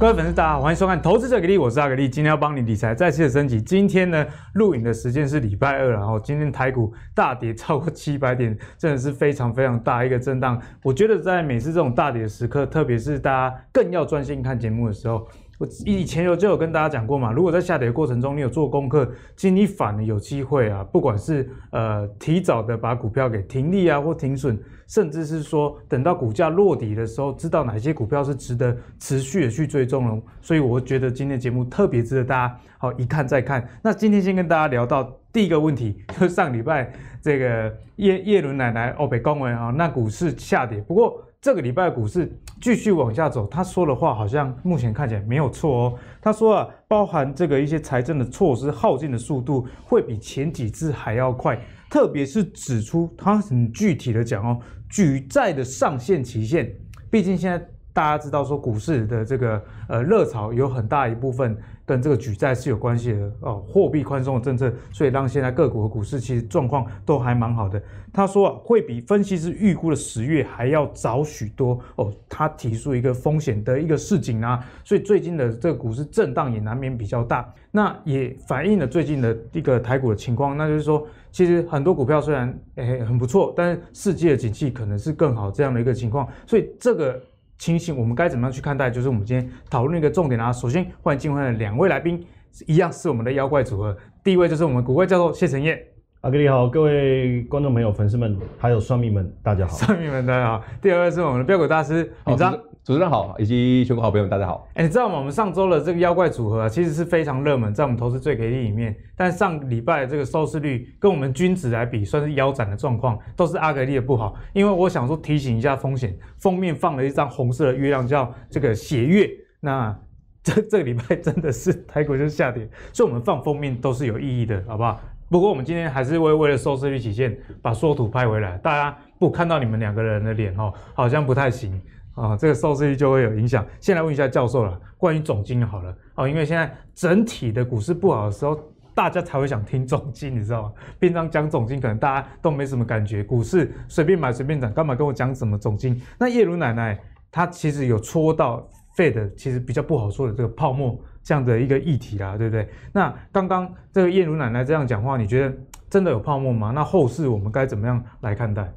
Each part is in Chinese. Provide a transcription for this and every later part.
各位粉丝，大家好，欢迎收看《投资者给力》，我是阿格力，今天要帮你理财再次的升级。今天呢，录影的时间是礼拜二，然后今天台股大跌超过七百点，真的是非常非常大一个震荡。我觉得在每次这种大跌的时刻，特别是大家更要专心看节目的时候。我以前有就有跟大家讲过嘛，如果在下跌的过程中你有做功课，其实你反而有机会啊，不管是呃提早的把股票给停利啊或停损，甚至是说等到股价落底的时候，知道哪些股票是值得持续的去追踪了。所以我觉得今天节目特别值得大家好一看再看。那今天先跟大家聊到第一个问题，就上礼拜这个叶叶伦奶奶欧北公文啊，那股市下跌，不过。这个礼拜股市继续往下走，他说的话好像目前看起来没有错哦。他说啊，包含这个一些财政的措施耗尽的速度会比前几次还要快，特别是指出他很具体的讲哦，举债的上限期限，毕竟现在大家知道说股市的这个呃热潮有很大一部分。跟这个举债是有关系的哦，货币宽松的政策，所以让现在各国的股市其实状况都还蛮好的。他说啊，会比分析师预估的十月还要早许多哦。他提出一个风险的一个市警啊，所以最近的这个股市震荡也难免比较大。那也反映了最近的一个台股的情况，那就是说，其实很多股票虽然诶很不错，但是世界的景气可能是更好这样的一个情况，所以这个。情形，我们该怎么样去看待？就是我们今天讨论一个重点啊。首先，欢迎进会的两位来宾，一样是我们的妖怪组合。第一位就是我们古怪教授谢承彦，阿哥你好，各位观众朋友、粉丝们，还有算命们，大家好。算命们大家好。第二位是我们的标股大师闵漳。主持人好，以及全国好朋友，大家好。哎，你知道吗？我们上周的这个妖怪组合啊，其实是非常热门，在我们投资最给力里面。但上礼拜的这个收视率跟我们均值来比，算是腰斩的状况，都是阿格力的不好。因为我想说提醒一下风险，封面放了一张红色的月亮，叫这个血月。那这 这个礼拜真的是台股就是下跌，所以我们放封面都是有意义的，好不好？不过我们今天还是为为了收视率起见，把缩图拍回来，大家不看到你们两个人的脸哦，好像不太行。啊、这个收视率就会有影响。先来问一下教授了，关于总经好了。哦，因为现在整体的股市不好的时候，大家才会想听总经，你知道吗？平常讲总经，可能大家都没什么感觉。股市随便买随便涨，干嘛跟我讲什么总经？那叶如奶奶她其实有戳到 Fed 其实比较不好说的这个泡沫这样的一个议题啦，对不对？那刚刚这个叶如奶奶这样讲话，你觉得真的有泡沫吗？那后市我们该怎么样来看待？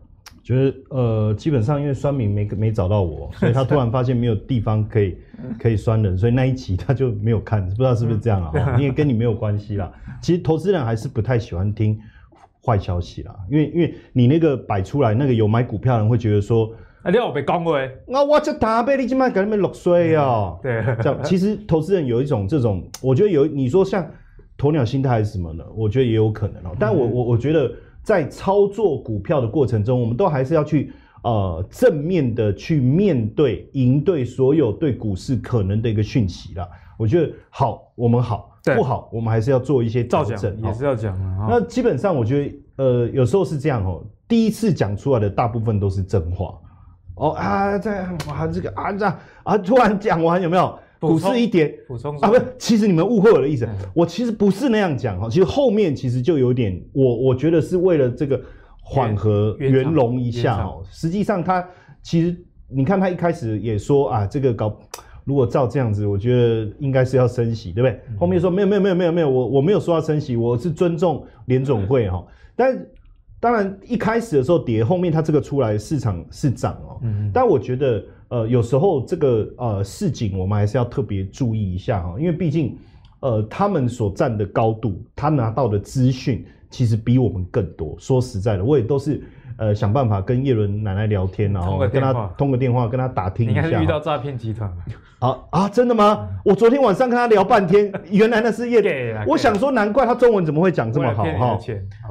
觉得呃，基本上因为酸民没没找到我，所以他突然发现没有地方可以可以酸人，所以那一集他就没有看，不知道是不是这样啊？因为跟你没有关系啦。其实投资人还是不太喜欢听坏消息啦，因为因为你那个摆出来，那个有买股票的人会觉得说，啊，你有被讲过？啊，我这大杯你今麦给你们落水哦。对，这样其实投资人有一种这种，我觉得有你说像鸵鸟心态还是什么呢，我觉得也有可能哦。但我我我觉得。在操作股票的过程中，我们都还是要去呃正面的去面对、应对所有对股市可能的一个讯息啦。我觉得好，我们好；不好，我们还是要做一些调整，也是要讲啊。那基本上，我觉得呃有时候是这样哦，第一次讲出来的大部分都是真话哦啊，在啊这个啊这样啊突然讲完有没有？股市一跌，补充啊，不是，其实你们误会我的意思，我其实不是那样讲哈，其实后面其实就有点，我我觉得是为了这个缓和圆融一下哦，实际上他其实你看他一开始也说啊，这个搞如果照这样子，我觉得应该是要升息，对不对？后面说没有没有没有没有没有，我我没有说要升息，我是尊重联总会哈，但当然一开始的时候跌，后面它这个出来市场是涨哦，但我觉得。呃，有时候这个呃市井，我们还是要特别注意一下哈，因为毕竟，呃，他们所站的高度，他拿到的资讯其实比我们更多。说实在的，我也都是呃想办法跟叶伦奶奶聊天，然后跟他通个电话，跟他打听一下。遇到诈骗集团啊啊，真的吗？我昨天晚上跟他聊半天，原来那是叶 伦。我想说，难怪他中文怎么会讲这么好哈。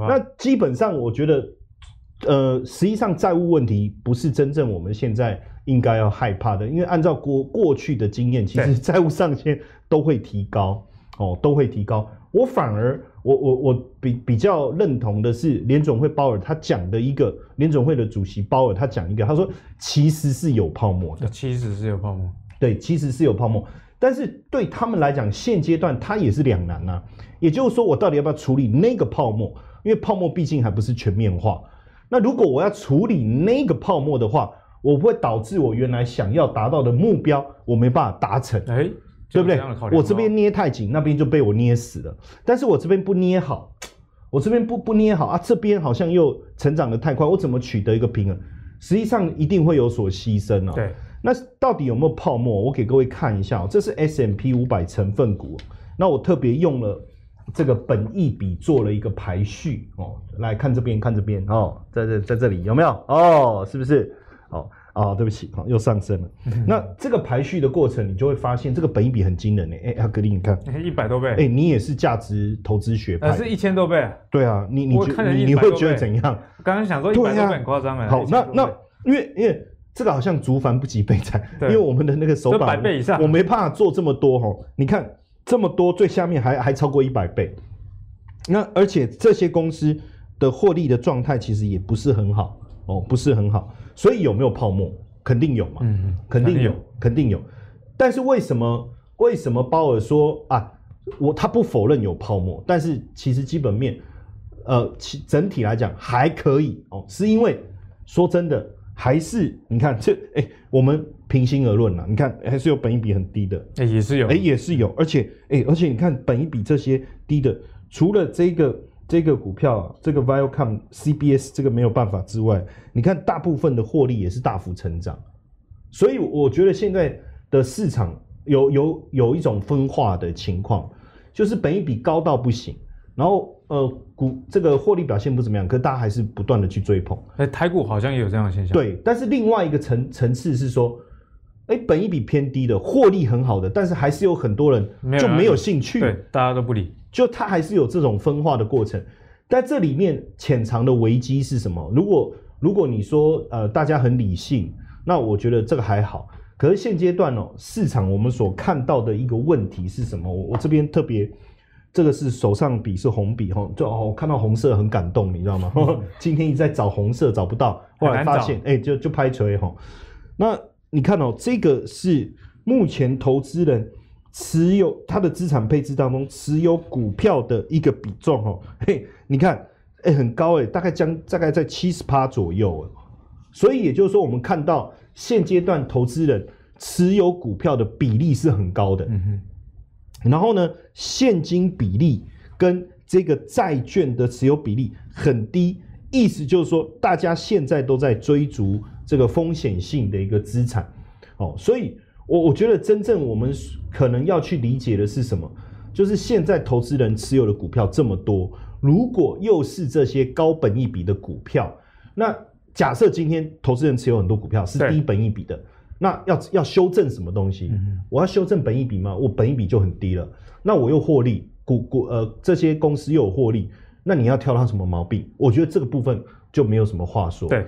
那基本上，我觉得，呃，实际上债务问题不是真正我们现在。应该要害怕的，因为按照过过去的经验，其实债务上限都会提高，哦，都会提高。我反而，我我我比比较认同的是联总会鲍尔他讲的一个，联总会的主席鲍尔他讲一个，他说其实是有泡沫的，其实是有泡沫，对，其实是有泡沫，但是对他们来讲，现阶段他也是两难呐，也就是说，我到底要不要处理那个泡沫？因为泡沫毕竟还不是全面化，那如果我要处理那个泡沫的话，我不会导致我原来想要达到的目标，我没办法达成，哎、欸，对不对？我这边捏太紧，那边就被我捏死了。但是我这边不捏好，我这边不不捏好啊，这边好像又成长的太快，我怎么取得一个平衡？实际上一定会有所牺牲哦。对，那到底有没有泡沫？我给各位看一下哦，这是 S M P 五百成分股，那我特别用了这个本益比做了一个排序哦，来看这边，看这边哦，在这在这里有没有？哦，是不是？哦哦，对不起，好，又上升了。那这个排序的过程，你就会发现这个本益比很惊人诶。哎，阿格力，你看，一百多倍。哎，你也是价值投资学派，是一千多倍。对啊，你你你你会觉得怎样？刚刚想说一百多倍很夸张哎。好，那那因为因为这个好像竹凡不及备载，因为我们的那个手板百倍以上，我没办法做这么多哈。你看这么多，最下面还还超过一百倍。那而且这些公司的获利的状态其实也不是很好哦，不是很好。所以有没有泡沫？肯定有嘛，嗯，肯定有，肯定有。但是为什么为什么鲍尔说啊，我他不否认有泡沫，但是其实基本面，呃，其整体来讲还可以哦，是因为说真的，还是你看这哎、欸，我们平心而论呐，你看还是有本益比很低的，哎、欸，也是有，哎、欸，也是有，而且哎、欸，而且你看本益比这些低的，除了这个。这个股票啊，这个 Viacom CBS 这个没有办法之外，你看大部分的获利也是大幅成长，所以我觉得现在的市场有有有一种分化的情况，就是本一比高到不行，然后呃股这个获利表现不怎么样，可是大家还是不断的去追捧。哎，台股好像也有这样的现象。对，但是另外一个层层次是说，哎，本一比偏低的，获利很好的，但是还是有很多人就没有兴趣，对，大家都不理。就它还是有这种分化的过程，但这里面潜藏的危机是什么？如果如果你说呃大家很理性，那我觉得这个还好。可是现阶段哦，市场我们所看到的一个问题是什么？我我这边特别，这个是手上笔是红笔哈，就哦看到红色很感动，你知道吗？今天一直在找红色找不到，后来发现哎、欸、就就拍锤哈。那你看哦，这个是目前投资人。持有他的资产配置当中，持有股票的一个比重哦，嘿，你看，哎、欸，很高哎，大概将大概在七十趴左右，所以也就是说，我们看到现阶段投资人持有股票的比例是很高的，嗯哼，然后呢，现金比例跟这个债券的持有比例很低，意思就是说，大家现在都在追逐这个风险性的一个资产，哦，所以。我我觉得真正我们可能要去理解的是什么？就是现在投资人持有的股票这么多，如果又是这些高本益比的股票，那假设今天投资人持有很多股票是低本益比的，那要要修正什么东西？我要修正本益比吗？我本益比就很低了，那我又获利，股股呃这些公司又有获利，那你要挑它什么毛病？我觉得这个部分就没有什么话说。对，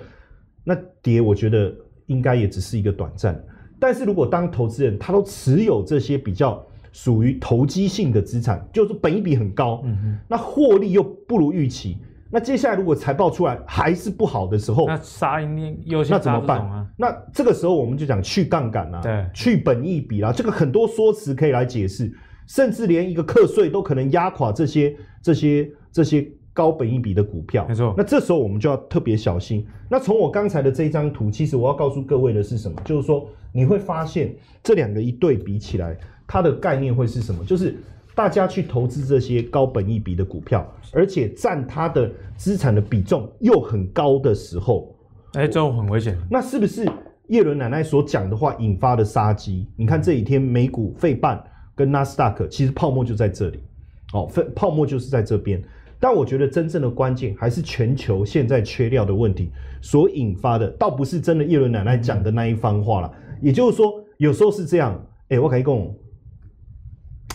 那跌我觉得应该也只是一个短暂。但是如果当投资人他都持有这些比较属于投机性的资产，就是本益比很高，那获利又不如预期，那接下来如果财报出来还是不好的时候，那杀一定优先，那怎么办啊？那这个时候我们就讲去杠杆啊，对，去本益比啦，这个很多说辞可以来解释，甚至连一个课税都可能压垮这些这些这些。高本一比的股票，没错。那这时候我们就要特别小心。那从我刚才的这一张图，其实我要告诉各位的是什么？就是说你会发现这两个一对比起来，它的概念会是什么？就是大家去投资这些高本一比的股票，而且占它的资产的比重又很高的时候，哎、欸，这种很危险。那是不是叶伦奶奶所讲的话引发的杀机？你看这几天美股费半跟纳斯达克，其实泡沫就在这里。哦，泡沫就是在这边。但我觉得真正的关键还是全球现在缺料的问题所引发的，倒不是真的叶伦奶奶讲的那一番话了。也就是说，有时候是这样，哎、欸，我跟你讲，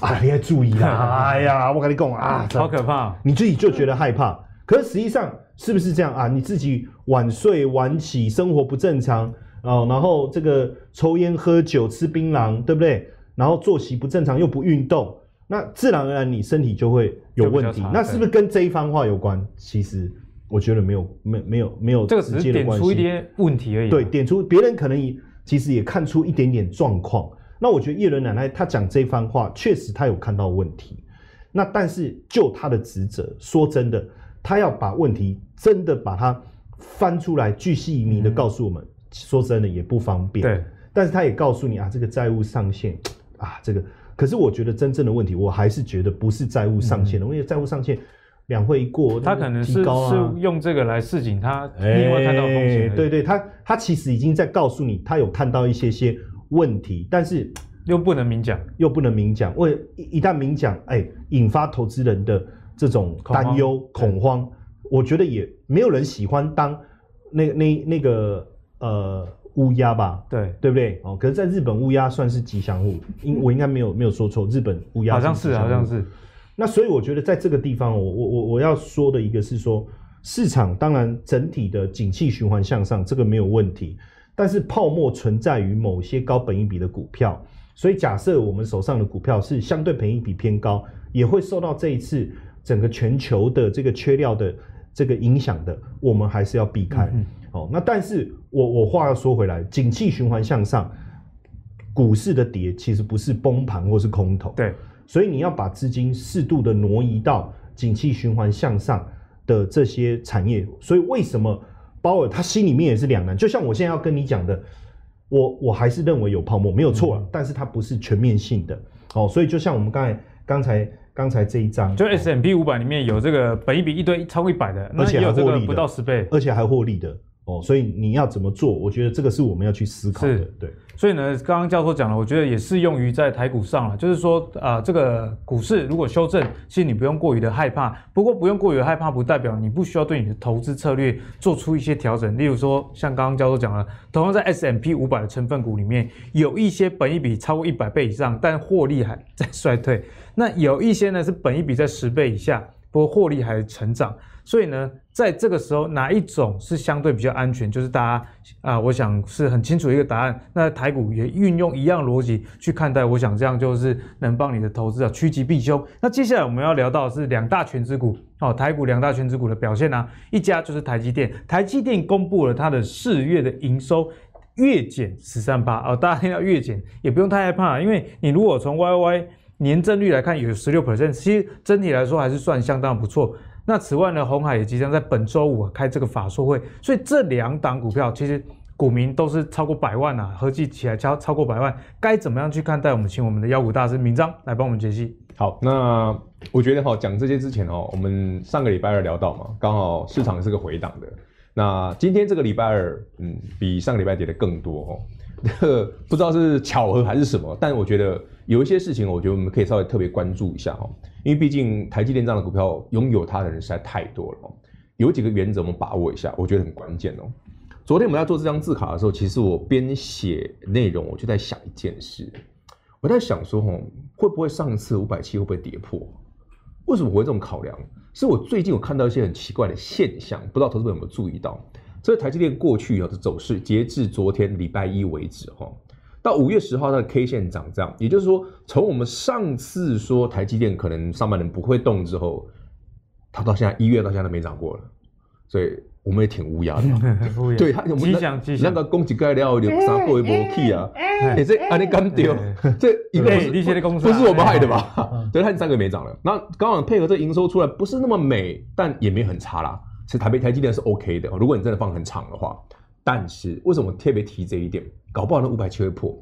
啊，你要注意啦，哎呀，我跟你讲啊，好可怕，你自己就觉得害怕。可是实际上是不是这样啊？你自己晚睡晚起，生活不正常哦，然后这个抽烟喝酒吃槟榔，对不对？然后作息不正常又不运动。那自然而然，你身体就会有问题。那是不是跟这一番话有关？其实我觉得没有，没没有没有直接的关系。点出一点问题而已。对，点出别人可能也其实也看出一点点状况。那我觉得叶伦奶奶她讲这番话，确实她有看到问题。那但是就她的职责，说真的，她要把问题真的把它翻出来，巨细靡遗的告诉我们，说真的也不方便。对，但是他也告诉你啊，这个债务上限啊，这个。可是我觉得真正的问题，我还是觉得不是债务上限的，因为债务上限两会一过，他可能是是用这个来示警他另外看到风险。对对，他他其实已经在告诉你，他有看到一些些问题，但是又不能明讲，又不能明讲。为一一旦明讲，哎，引发投资人的这种担忧恐慌，我觉得也没有人喜欢当那那那个呃。乌鸦吧，对对不对？哦，可是在日本乌鸦算是吉祥物，应 我应该没有没有说错，日本乌鸦好像是好像是。那所以我觉得在这个地方，我我我我要说的一个是说，市场当然整体的景气循环向上，这个没有问题，但是泡沫存在于某些高本益比的股票，所以假设我们手上的股票是相对本益比偏高，也会受到这一次整个全球的这个缺料的这个影响的，我们还是要避开。嗯哦，那但是我我话要说回来，景气循环向上，股市的跌其实不是崩盘或是空头，对，所以你要把资金适度的挪移到景气循环向上的这些产业。所以为什么鲍尔他心里面也是两难？就像我现在要跟你讲的，我我还是认为有泡沫没有错了，嗯，但是它不是全面性的。哦，所以就像我们刚才刚才。刚才这一张，就 S M P 五百里面有这个本一比一堆超过一百的，而且还获利不到十倍，而且还获利的哦。所以你要怎么做？我觉得这个是我们要去思考的。对，所以呢，刚刚教授讲了，我觉得也适用于在台股上了，就是说啊、呃，这个股市如果修正，其实你不用过于的害怕。不过不用过于害怕，不代表你不需要对你的投资策略做出一些调整。例如说，像刚刚教授讲了，同样在 S M P 五百的成分股里面，有一些本益比超过一百倍以上，但获利还在衰退。那有一些呢是本益比在十倍以下，不过获利还成长，所以呢，在这个时候哪一种是相对比较安全？就是大家啊、我想是很清楚一个答案。那台股也运用一样逻辑去看待，我想这样就是能帮你的投资啊趋吉避凶。那接下来我们要聊到是两大权值股哦，台股两大权值股的表现呢、啊，一家就是台积电，台积电公布了它的四月的营收月减十三趴哦，大家听到月减也不用太害怕，因为你如果从 YY 年增率来看有十六 percent，其实整体来说还是算相当不错。那此外呢，鸿海也即将在本周五开这个法说会，所以这两档股票其实股民都是超过百万啊，合计起来超超过百万，该怎么样去看待？我们请我们的妖股大师明章来帮我们解析。好，那我觉得哈，讲这些之前哦，我们上个礼拜二聊到嘛，刚好市场是个回档的。那今天这个礼拜二，嗯，比上个礼拜跌的更多哦。这 不知道是巧合还是什么，但我觉得有一些事情，我觉得我们可以稍微特别关注一下哈，因为毕竟台积电这样的股票拥有它的人实在太多了。有几个原则我们把握一下，我觉得很关键哦。昨天我们在做这张字卡的时候，其实我边写内容，我就在想一件事，我在想说，吼，会不会上次五百七会不会跌破？为什么我会这么考量？是我最近有看到一些很奇怪的现象，不知道投资者有没有注意到？这台积电过去的走势，截至昨天礼拜一为止，哈，到五月十号它的 K 线长这样，也就是说，从我们上次说台积电可能上半年不会动之后，它到现在一月到现在都没涨过了，所以我们也挺乌鸦的，对它，那个供给概料有啥过一波 K 啊？哎，这啊你敢丢？这一个不是我们害的吧？对，它三个没涨了，那刚好配合这营收出来，不是那么美，但也没很差啦。其实台北台积电是 OK 的，如果你真的放很长的话。但是为什么特别提这一点？搞不好那五百七会破。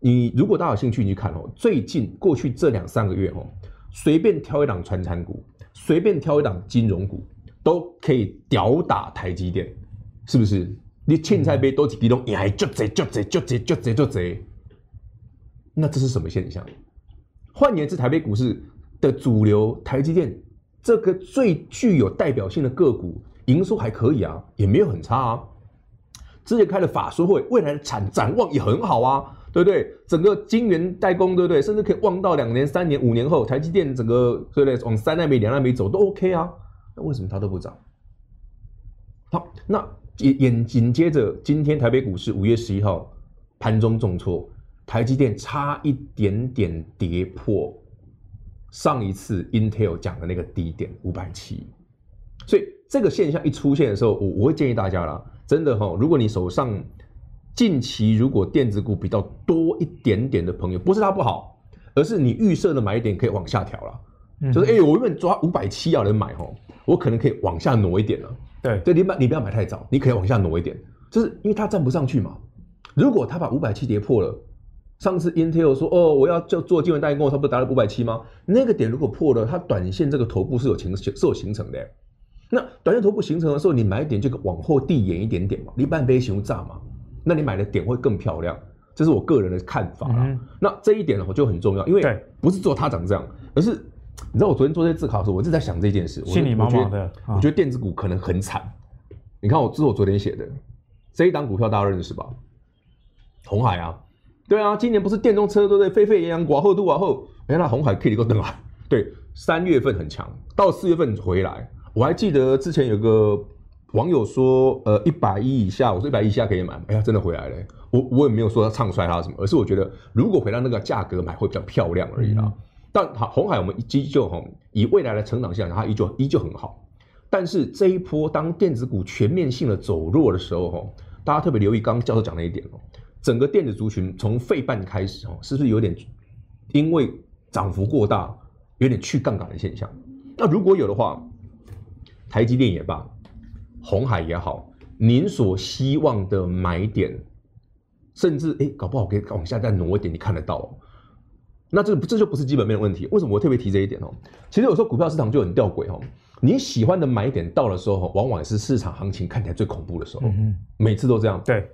你如果大家有兴趣，你去看哦，最近过去这两三个月哦，随便挑一档传产股，随便挑一档金融股，都可以吊打台积电，是不是？你凊彩买多几滴都哎，就这就这就这就这就这，那这是什么现象？换言之，台北股市的主流台积电。这个最具有代表性的个股营收还可以啊，也没有很差啊。之前开的法说会，未来的产展望也很好啊，对不对？整个晶圆代工，对不对？甚至可以望到两年、三年、五年后，台积电整个对不对？往三奈米、两奈米走都 OK 啊。那为什么它都不涨？好，那紧紧紧接着，今天台北股市五月十一号盘中重挫，台积电差一点点跌破。上一次 Intel 讲的那个低点五百七，所以这个现象一出现的时候，我我会建议大家啦，真的哈，如果你手上近期如果电子股比较多一点点的朋友，不是它不好，而是你预设的买点可以往下调了，嗯、就是哎、欸，我原本抓五百七要人买哈，我可能可以往下挪一点了。对，对，你买你不要买太早，你可以往下挪一点。就是因为它站不上去嘛。如果它把五百七跌破了，上次 Intel 说哦，我要就做金融代工，它不是达到五百七吗？那个点如果破了，它短线这个头部是有形是有形成的。那短线头部形成的时候，你买点就往后递延一点点嘛，离半杯熊炸嘛，那你买的点会更漂亮。这是我个人的看法啦。嗯、那这一点呢，我就很重要，因为不是做它长这样，而是你知道我昨天做这些自考的时候，我直在想这件事。心里毛毛的，我觉得，我觉得电子股可能很惨。你看我这是我昨天写的这一档股票，大家认识吧？红海啊，对啊，今年不是电动车都在？沸沸扬扬，寡后都寡后，哎，那红海可以够登啊。对，三月份很强，到四月份回来。我还记得之前有个网友说，呃，一百一以下，我说一百一以下可以买，哎呀，真的回来了。我我也没有说他唱衰他什么，而是我觉得如果回到那个价格买会比较漂亮而已啦。嗯、但好，红海我们依旧哈，以未来的成长性，它依旧依旧很好。但是这一波当电子股全面性的走弱的时候哈，大家特别留意刚刚教授讲的一点哦，整个电子族群从费半开始哦，是不是有点因为涨幅过大，有点去杠杆的现象？那如果有的话，台积电也罢，鸿海也好，您所希望的买点。甚至哎，搞不好可以往下再挪一点，你看得到哦。那这这就不是基本面的问题。为什么我特别提这一点哦？其实有时候股票市场就很吊诡哦。你喜欢的买点到的时候，往往是市场行情看起来最恐怖的时候。嗯哼，每次都这样。对，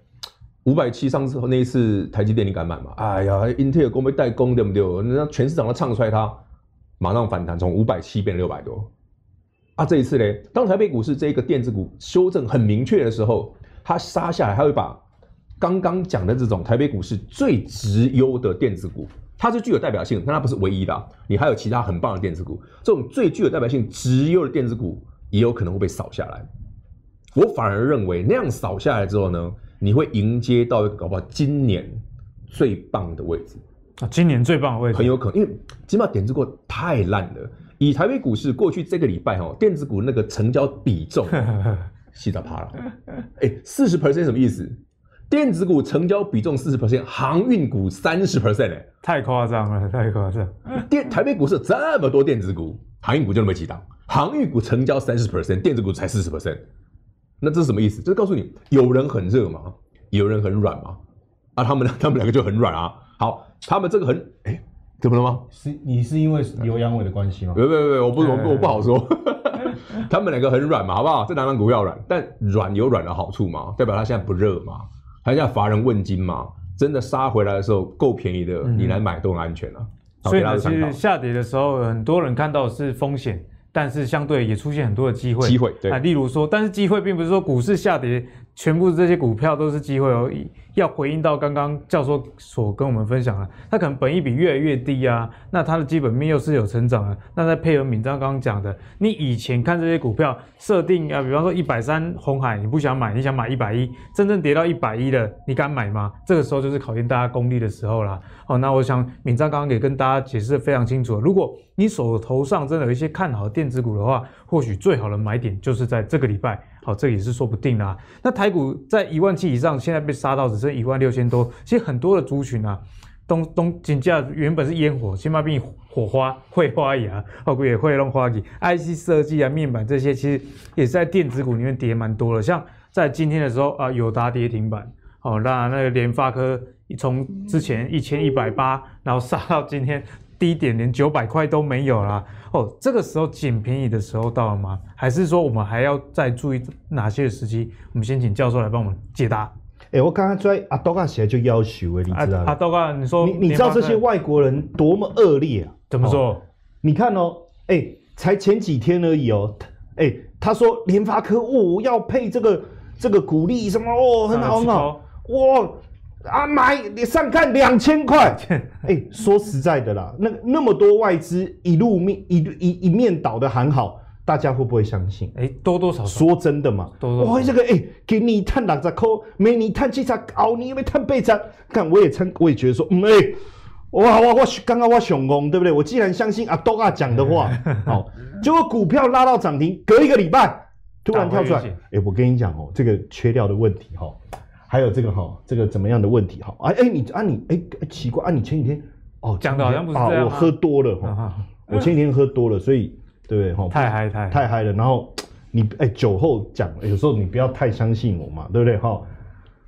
五百七上次那一次台积电你敢买吗？哎呀，英特尔公被代工对不对？那全市场都唱衰它，马上反弹，从五百七变六百多。啊，这一次嘞，当台北股市这个电子股修正很明确的时候，它杀下来，它会把。刚刚讲的这种台北股市最值优的电子股，它是具有代表性，但它不是唯一的。你还有其他很棒的电子股，这种最具有代表性、值优的电子股，也有可能会被扫下来。我反而认为，那样扫下来之后呢，你会迎接到一个搞不好今年最棒的位置啊！今年最棒的位置很有可能，因为起码点子股太烂了。以台北股市过去这个礼拜哈，电子股那个成交比重，气到趴了。哎，四十 percent 什么意思？电子股成交比重四十 percent，航运股三十 percent 哎，太夸张了，太夸张！电台北股市这么多电子股，航运股就那么几档，航运股成交三十 percent，电子股才四十 percent，那这是什么意思？就是告诉你，有人很热嘛，有人很软嘛，啊，他们他们两个就很软啊。好，他们这个很哎、欸，怎么了吗？是你是因为刘扬伟的关系吗？别别别，我不我不我不好说。他们两个很软嘛，好不好？这两档股票软，但软有软的好处嘛，代表它现在不热嘛。还在乏人问津嘛？真的杀回来的时候够便宜的，嗯、你来买都很安全了、啊。所以呢，其实下跌的时候，很多人看到是风险，但是相对也出现很多的机会。机会对啊，例如说，但是机会并不是说股市下跌，全部这些股票都是机会而已。要回应到刚刚教授所跟我们分享的，它可能本益比越来越低啊，那它的基本面又是有成长的，那再配合敏章刚刚讲的，你以前看这些股票设定啊，比方说一百三红海，你不想买，你想买一百一，真正跌到一百一了，你敢买吗？这个时候就是考验大家功力的时候啦。哦，那我想敏章刚刚也跟大家解释的非常清楚，如果你手头上真的有一些看好电子股的话，或许最好的买点就是在这个礼拜。好，这也是说不定啦。那台股在一万七以上，现在被杀到只剩一万六千多。其实很多的族群啊，东东金价原本是烟火，起码比火花会花芽，后股也会弄花给 IC 设计啊、面板这些，其实也是在电子股里面跌蛮多的。像在今天的时候啊，友达跌停板，哦，那那个联发科从之前一千一百八，然后杀到今天。低点连九百块都没有啦。哦，这个时候捡便宜的时候到了吗？还是说我们还要再注意哪些时机？我们先请教授来帮我们解答。哎、欸，我刚刚在阿多嘎写就要求哎，你知道吗？阿多嘎，你说你你知道这些外国人多么恶劣啊？怎么说？哦、你看哦，哎、欸，才前几天而已哦，哎、欸，他说联发科哦要配这个这个股利什么哦很好很好哇。啊，买你上看两千块，哎、欸，说实在的啦，那那么多外资一路面一一一面倒的喊好，大家会不会相信？哎、欸，多多少少。说真的嘛，多多少少。我这个哎、欸，给你探两十块，没你探七十，熬你因为探八十，看我也参，我也觉得说，嗯哎、欸，哇哇我刚刚我熊功对不对？我既然相信阿多啊讲的话，好，结果股票拉到涨停，隔一个礼拜突然跳出来，哎、欸，我跟你讲哦，这个缺料的问题哈。还有这个哈，这个怎么样的问题哈？哎哎，你啊你哎奇怪啊，你前几天哦讲的好像不是啊，我喝多了哈，我前几天喝多了，所以对不对哈？太嗨太太嗨了，然后你哎酒后讲，有时候你不要太相信我嘛，对不对哈？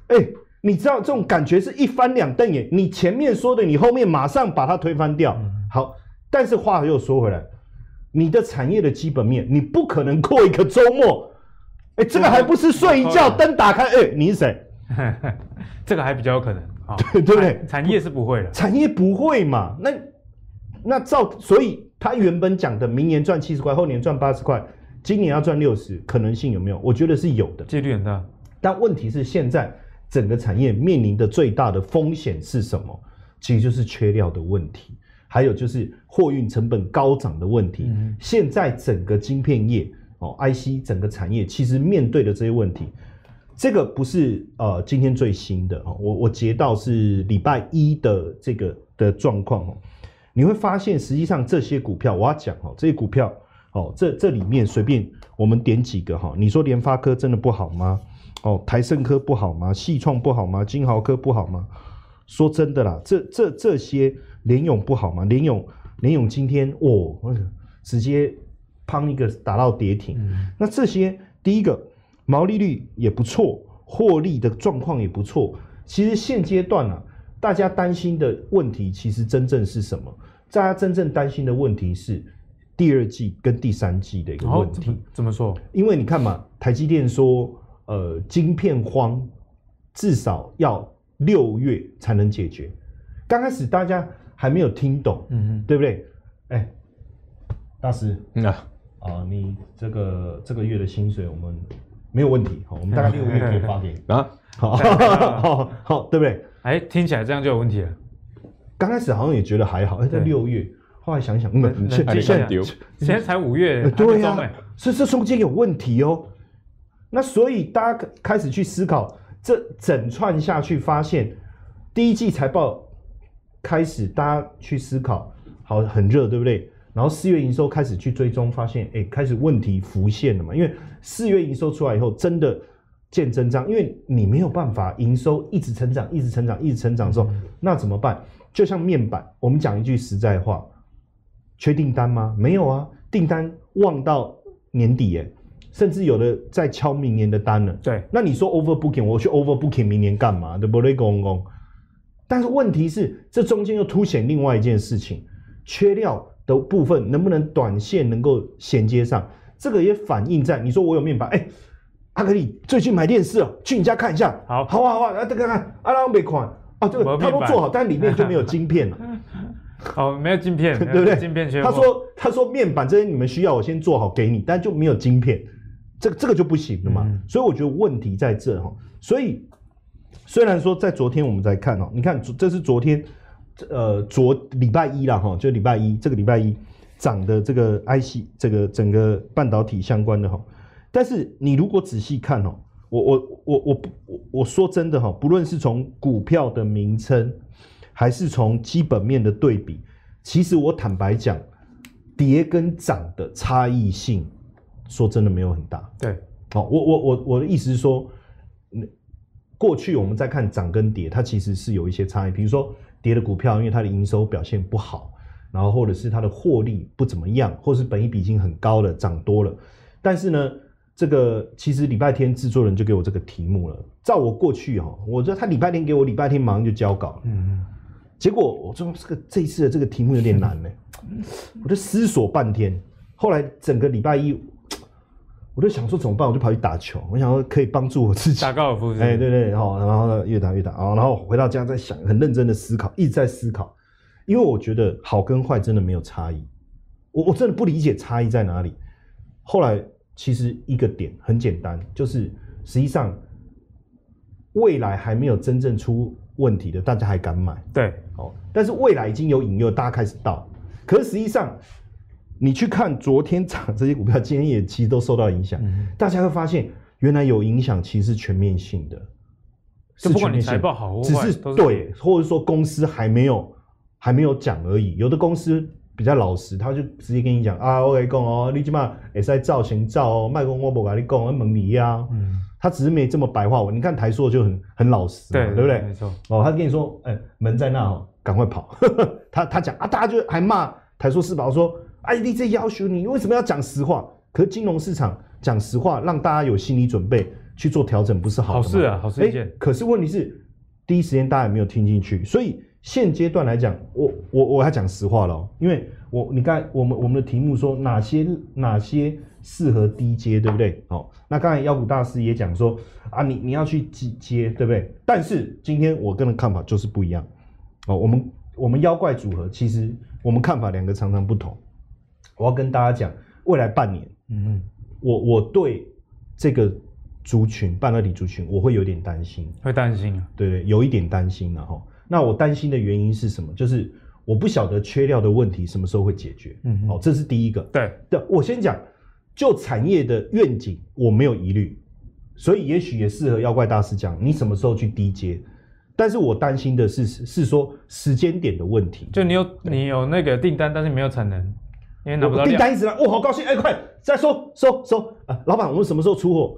哎、欸，你知道这种感觉是一翻两瞪眼，你前面说的，你后面马上把它推翻掉。嗯、好，但是话又说回来，你的产业的基本面，你不可能过一个周末，哎、欸，这个还不是睡一觉，灯打开，哎、欸，你是谁？这个还比较有可能，对对不对？产业是不会的，产业不会嘛？那那照，所以他原本讲的明年赚七十块，后年赚八十块，今年要赚六十，可能性有没有？我觉得是有的，几率很大。但问题是，现在整个产业面临的最大的风险是什么？其实就是缺料的问题，还有就是货运成本高涨的问题。嗯、现在整个晶片业哦，IC 整个产业其实面对的这些问题。这个不是呃今天最新的哦，我我截到是礼拜一的这个的状况哦，你会发现实际上这些股票我要讲哦，这些股票哦，这这里面随便我们点几个哈，你说联发科真的不好吗？哦，台盛科不好吗？矽创不好吗？金豪科不好吗？说真的啦，这这这些联勇不好吗？联勇联勇今天哦，直接砰一个打到跌停，嗯、那这些第一个。毛利率也不错，获利的状况也不错。其实现阶段啊，大家担心的问题，其实真正是什么？大家真正担心的问题是第二季跟第三季的一个问题。怎么说？因为你看嘛，台积电说，呃，晶片荒至少要六月才能解决。刚开始大家还没有听懂，嗯哼，对不对？哎，大师，嗯啊，啊，你这个这个月的薪水我们。没有问题，好，我们 大概六个月可以发给你 啊，好，好，好，对不对？哎，听起来这样就有问题了。刚开始好像也觉得还好，哎，在六月，后来想想，嗯，现在现在才五月，对呀，所以这中间有问题哦。那所以大家开始去思考，这整串下去，发现第一季财报开始，大家去思考，好，很热，对不对？然后四月营收开始去追踪，发现哎，开始问题浮现了嘛？因为四月营收出来以后，真的见真章，因为你没有办法营收一直成长、一直成长、一直成长的时候，那怎么办？就像面板，我们讲一句实在话，缺订单吗？没有啊，订单旺到年底耶，甚至有的在敲明年的单了。对，那你说 overbooking，我去 overbooking 明年干嘛？对不对？公公。但是问题是，这中间又凸显另外一件事情，缺料。的部分能不能短线能够衔接上？这个也反映在你说我有面板，哎、欸，阿格力最近买电视哦，去你家看一下。好，好啊，好啊，来这个看，阿拉没款啊，这个他都做好，但里面就没有晶片了。哦，没有晶片，对不对？晶片他说他说面板这些你们需要，我先做好给你，但就没有晶片，这个这个就不行了嘛。嗯、所以我觉得问题在这哈。所以虽然说在昨天我们在看哦，你看这是昨天。呃，昨礼拜一啦，哈，就礼拜一这个礼拜一涨的这个 IC，这个整个半导体相关的哈。但是你如果仔细看哦，我我我我我我说真的哈，不论是从股票的名称，还是从基本面的对比，其实我坦白讲，跌跟涨的差异性，说真的没有很大。对，好，我我我我的意思是说，过去我们在看涨跟跌，它其实是有一些差异，比如说。跌的股票，因为它的营收表现不好，然后或者是它的获利不怎么样，或者是本益比已经很高了，涨多了。但是呢，这个其实礼拜天制作人就给我这个题目了。照我过去哈，我知道他礼拜天给我，礼拜天马上就交稿了。嗯，结果我说这个这一次的这个题目有点难呢，我就思索半天。后来整个礼拜一。我就想说怎么办，我就跑去打球。我想说可以帮助我自己打高尔夫，哎，对对，好，然后呢越打越打，然后回到家在想，很认真的思考，一直在思考，因为我觉得好跟坏真的没有差异，我我真的不理解差异在哪里。后来其实一个点很简单，就是实际上未来还没有真正出问题的，大家还敢买，对，哦，但是未来已经有引诱，大家开始到，可是实际上。你去看昨天涨这些股票，今天也其实都受到影响。嗯、大家会发现，原来有影响，其实是全面性的。是不管你财报好只是对，或者说公司还没有还没有讲而已。有的公司比较老实，他就直接跟你讲啊，我跟你讲哦，你起码也是在造型造哦，卖公我不跟你讲，我问你呀。嗯，他只是没这么白话文。你看台塑就很很老实，对对不对？没错。哦，他跟你说，哎、欸，门在那哦，赶快跑。他他讲啊，大家就还骂台塑四宝说。IDC 要求你为什么要讲实话？可是金融市场讲实话，让大家有心理准备，去做调整，不是好？好事啊，好事一件。可是问题是，第一时间大家也没有听进去，所以现阶段来讲，我我我要讲实话了，因为我你刚才我们我们的题目说哪些哪些适合低阶，对不对？哦，那刚才妖股大师也讲说啊，你你要去低接，对不对？但是今天我跟的看法就是不一样哦，我们我们妖怪组合其实我们看法两个常常不同，我要跟大家讲，未来半年，嗯哼，我我对这个。族群半导体族群，我会有点担心，会担心啊，对对，有一点担心然后，那我担心的原因是什么？就是我不晓得缺料的问题什么时候会解决。嗯哼，哦，这是第一个。对对，我先讲，就产业的愿景，我没有疑虑，所以也许也适合妖怪大师讲，你什么时候去低阶？但是我担心的是，是说时间点的问题。就你有你有那个订单，但是没有产能，因为拿不到订单一直来，我好高兴，哎，快再收收收啊！老板，我们什么时候出货？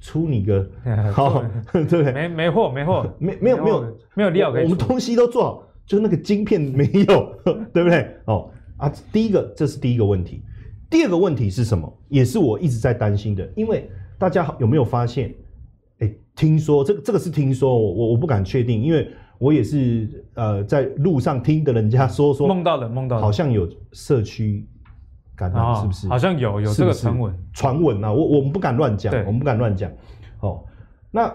出你个 好，对不对？没没货，没货，没没有没有没有料可以。我们东西都做好，就那个晶片没有，对不对？哦啊，第一个这是第一个问题。第二个问题是什么？也是我一直在担心的，因为大家有没有发现？哎，听说这个这个是听说，我我不敢确定，因为我也是呃在路上听的人家说说梦到了梦到了，好像有社区。感染是不是？好像有有这个传闻，传闻啊，我我们不敢乱讲，我们不敢乱讲。哦，那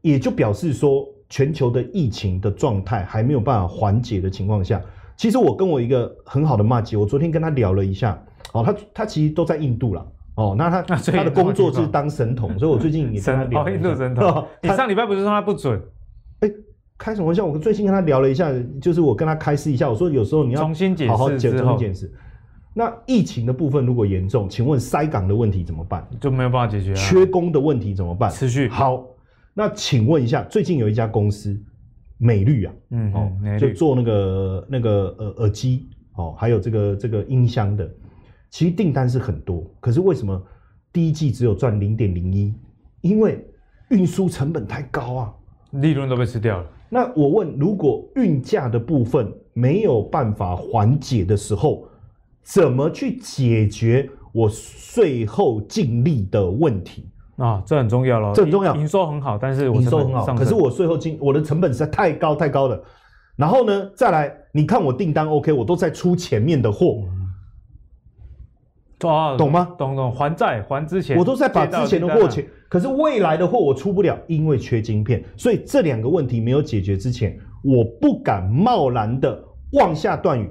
也就表示说，全球的疫情的状态还没有办法缓解的情况下，其实我跟我一个很好的麻吉，我昨天跟他聊了一下，哦，他他其实都在印度了，哦，那他他的工作是当神童，所以我最近也跟他聊。印度神童，你上礼拜不是说他不准？哎，开什么玩笑？我最近跟他聊了一下，就是我跟他开示一下，我说有时候你要重新解释，好好检重新检视。那疫情的部分如果严重，请问塞港的问题怎么办？就没有办法解决啊。缺工的问题怎么办？持续。好，那请问一下，最近有一家公司美律啊，嗯，哦，就做那个那个呃耳机，哦，还有这个这个音箱的，其实订单是很多，可是为什么第一季只有赚零点零一？因为运输成本太高啊，利润都被吃掉了。那我问，如果运价的部分没有办法缓解的时候，怎么去解决我税后净利的问题啊？这很重要咯，这很重要。营收很好，但是我营收很好，可是我税后净我的成本实在太高太高了。然后呢，再来，你看我订单 OK，我都在出前面的货，啊，懂吗？懂懂，还债还之前，我都在把之前的货钱，可是未来的货我出不了，因为缺晶片。所以这两个问题没有解决之前，我不敢贸然的妄下断语。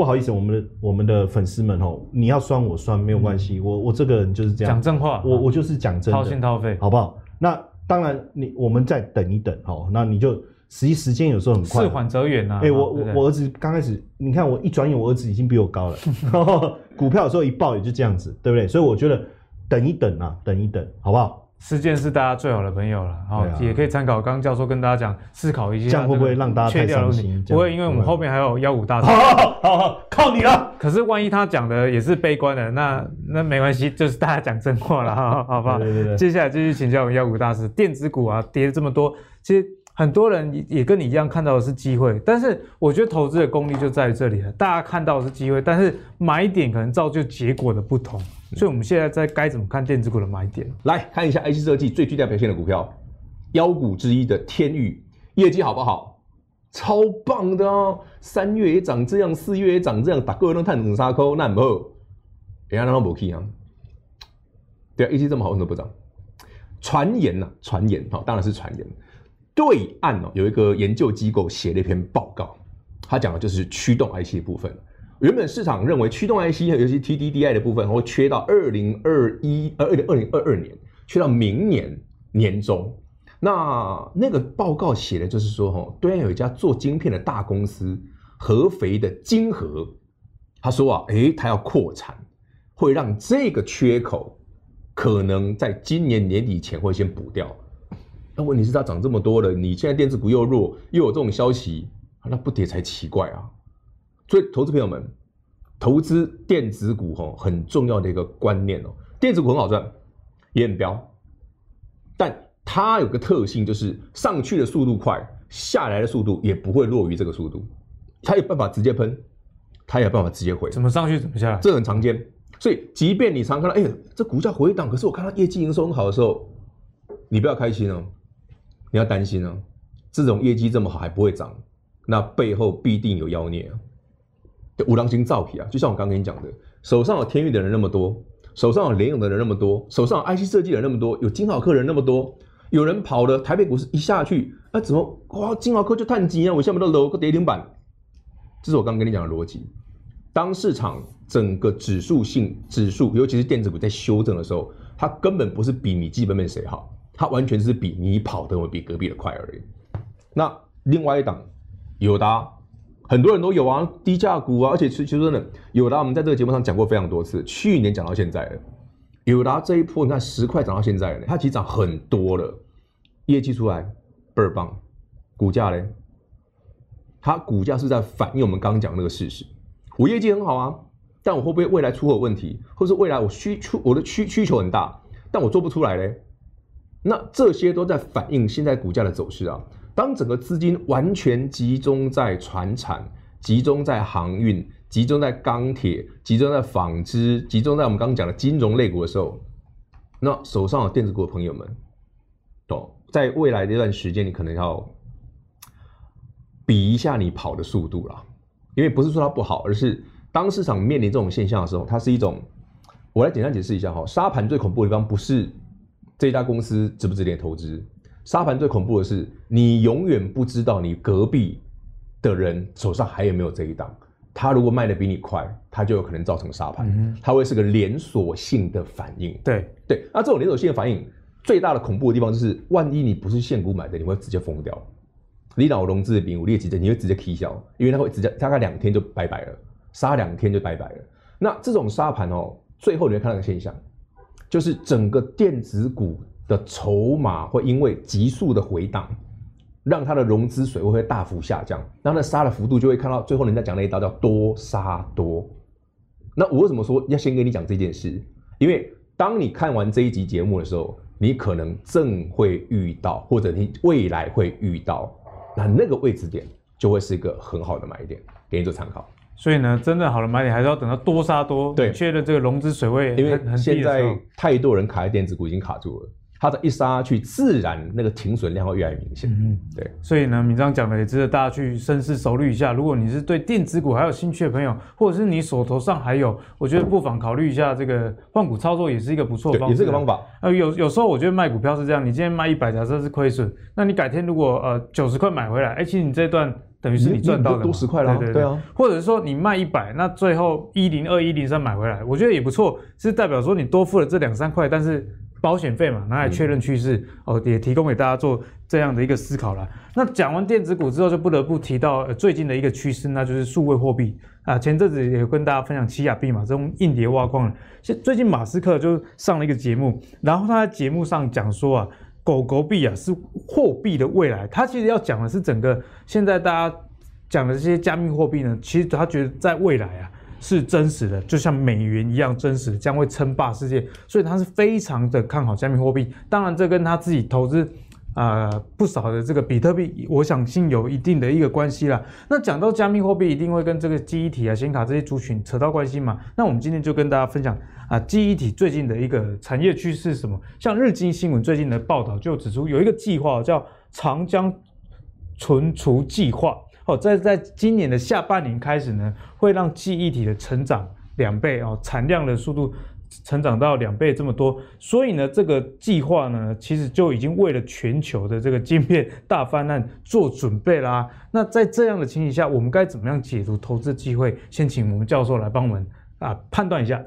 不好意思，我们的我们的粉丝们哦，你要酸我酸没有关系，嗯、我我这个人就是这样讲真话，我我就是讲真的，掏心掏肺，好不好？那当然你，你我们再等一等哦，那你就实际时间有时候很快，事缓则圆呐。哎、欸，我我我儿子刚开始，你看我一转眼，我儿子已经比我高了，股票有时候一爆也就这样子，对不对？所以我觉得等一等啊，等一等，好不好？时间是大家最好的朋友了，好，啊、也可以参考刚刚教授跟大家讲，思考一下，这样会不会让大家太伤心？不会，因为我们后面还有妖股大 师，好好好好，靠你了。可是万一他讲的也是悲观的，那那没关系，就是大家讲真话了，好好不好？对对对。接下来继续请教我们妖股大师，电子股啊跌了这么多，其实。很多人也跟你一样看到的是机会，但是我觉得投资的功力就在于这里了。大家看到的是机会，但是买点可能造就结果的不同。所以我们现在在该怎么看电子股的买点？来看一下 IC 设计最具代表性的股票，妖股之一的天宇，业绩好不好？超棒的哦！三月也涨这样，四月也涨这样，打个人探五沙扣，那不好，人家那不起啊？对啊，业绩这么好，为什么不涨？传言呐、啊，传言哈，当然是传言。对岸哦，有一个研究机构写了一篇报告，他讲的就是驱动 IC 的部分。原本市场认为驱动 IC，尤其 TDDI 的部分会缺到二零二一呃二零二零二二年，缺到明年年中。那那个报告写的就是说，哈，对岸有一家做晶片的大公司合肥的晶和，他说啊，诶，他要扩产，会让这个缺口可能在今年年底前会先补掉。那问题是它涨这么多了，你现在电子股又弱，又有这种消息，那不跌才奇怪啊！所以，投资朋友们，投资电子股哦很重要的一个观念哦，电子股很好赚，也很飙，但它有个特性，就是上去的速度快，下来的速度也不会弱于这个速度，它有办法直接喷，它也有办法直接回，怎么上去怎么下来，这很常见。所以，即便你常看到，哎，这股价回档，可是我看到业绩营收很好的时候。你不要开心哦，你要担心哦。这种业绩这么好还不会涨，那背后必定有妖孽啊！五郎星造皮啊，就像我刚刚跟你讲的，手上有天域的人那么多，手上有联咏的人那么多，手上有 IC 设计的人那么多，有金豪科人那么多，有人跑了台北股市一下去，那、啊、怎么哇？金豪客就探底啊！我下面都楼个跌停板，这是我刚刚跟你讲的逻辑。当市场整个指数性指数，尤其是电子股在修正的时候，它根本不是比你基本面谁好，它完全是比你跑得会比隔壁的快而已。那另外一档友达，很多人都有啊，低价股啊，而且其实真的友达，我们在这个节目上讲过非常多次，去年讲到现在了，友达这一波你看十块涨到现在了，它其实涨很多了，业绩出来倍儿棒，股价嘞，它股价是在反映我们刚刚讲那个事实。我业绩很好啊，但我会不会未来出货问题，或是未来我需出我的需需求很大，但我做不出来嘞？那这些都在反映现在股价的走势啊。当整个资金完全集中在传产、集中在航运、集中在钢铁、集中在纺织、集中在我们刚刚讲的金融类股的时候，那手上有电子股的朋友们，懂？在未来这段时间，你可能要比一下你跑的速度了。因为不是说它不好，而是当市场面临这种现象的时候，它是一种。我来简单解释一下哈，沙盘最恐怖的地方不是这家公司值不值得投资，沙盘最恐怖的是你永远不知道你隔壁的人手上还有没有这一档，他如果卖的比你快，他就有可能造成沙盘，它会是个连锁性的反应。对对，那这种连锁性的反应最大的恐怖的地方就是，万一你不是现股买的，你会直接疯掉。你老融资的饼，我列几只，你会直接 K 消，因为它会直接大概两天就拜拜了，杀两天就拜拜了。那这种沙盘哦，最后你会看到一个现象，就是整个电子股的筹码会因为急速的回档，让它的融资水位会大幅下降，然后那杀的幅度就会看到最后人家讲那一刀叫多杀多。那我为什么说要先跟你讲这件事？因为当你看完这一集节目的时候，你可能正会遇到，或者你未来会遇到。那那个位置点就会是一个很好的买点，给你做参考。所以呢，真正好的买点还是要等到多杀多，对，确认这个融资水位，因为现在太多人卡在电子股已经卡住了。它的一杀下去，自然那个停损量会越来越明显。嗯，对。所以呢，明章讲的也值得大家去深思熟虑一下。如果你是对电子股还有兴趣的朋友，或者是你手头上还有，我觉得不妨考虑一下这个换股操作，也是一个不错的方法。也是个方法。呃，有有时候我觉得卖股票是这样，你今天卖一百，假设是亏损，那你改天如果呃九十块买回来，哎、欸，其实你这段等于是你赚到的多十块了。对对对，对啊。或者是说你卖一百，那最后一零二一零三买回来，我觉得也不错，是代表说你多付了这两三块，但是。保险费嘛，拿来确认趋势、嗯、哦，也提供给大家做这样的一个思考啦。那讲完电子股之后，就不得不提到、呃、最近的一个趋势，那就是数位货币啊。前阵子也跟大家分享奇亚币嘛，这种硬碟挖矿。现最近马斯克就上了一个节目，然后他在节目上讲说啊，狗狗币啊是货币的未来。他其实要讲的是整个现在大家讲的这些加密货币呢，其实他觉得在未来啊。是真实的，就像美元一样真实，将会称霸世界，所以他是非常的看好加密货币。当然，这跟他自己投资啊、呃、不少的这个比特币，我相信有一定的一个关系啦。那讲到加密货币，一定会跟这个记忆体啊、显卡这些族群扯到关系嘛？那我们今天就跟大家分享啊，记忆体最近的一个产业趋势是什么？像日经新闻最近的报道就指出，有一个计划叫长江存储计划。哦，在在今年的下半年开始呢，会让记忆体的成长两倍哦，产量的速度成长到两倍这么多，所以呢，这个计划呢，其实就已经为了全球的这个晶片大泛滥做准备啦。那在这样的情形下，我们该怎么样解读投资机会？先请我们教授来帮我们啊判断一下。